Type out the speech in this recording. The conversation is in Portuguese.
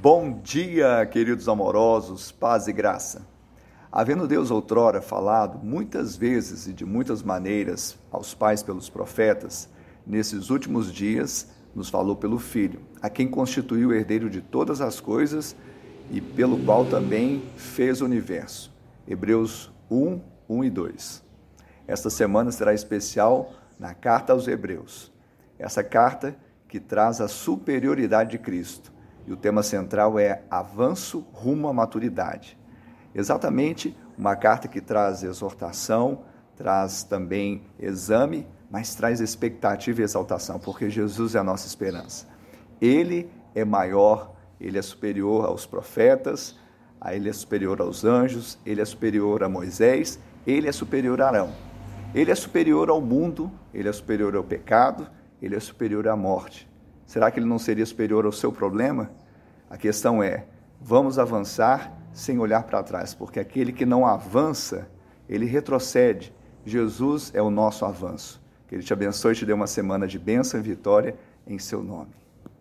Bom dia, queridos amorosos, paz e graça. Havendo Deus outrora falado muitas vezes e de muitas maneiras aos pais pelos profetas, nesses últimos dias nos falou pelo Filho, a quem constituiu o herdeiro de todas as coisas e pelo qual também fez o universo. Hebreus 1, 1 e 2. Esta semana será especial na carta aos Hebreus. Essa carta que traz a superioridade de Cristo e o tema central é Avanço rumo à maturidade. Exatamente uma carta que traz exortação, traz também exame, mas traz expectativa e exaltação, porque Jesus é a nossa esperança. Ele é maior, ele é superior aos profetas, ele é superior aos anjos, ele é superior a Moisés, ele é superior a Arão. Ele é superior ao mundo, ele é superior ao pecado, ele é superior à morte. Será que ele não seria superior ao seu problema? A questão é: vamos avançar sem olhar para trás, porque aquele que não avança, ele retrocede. Jesus é o nosso avanço. Que ele te abençoe e te dê uma semana de bênção e vitória em seu nome.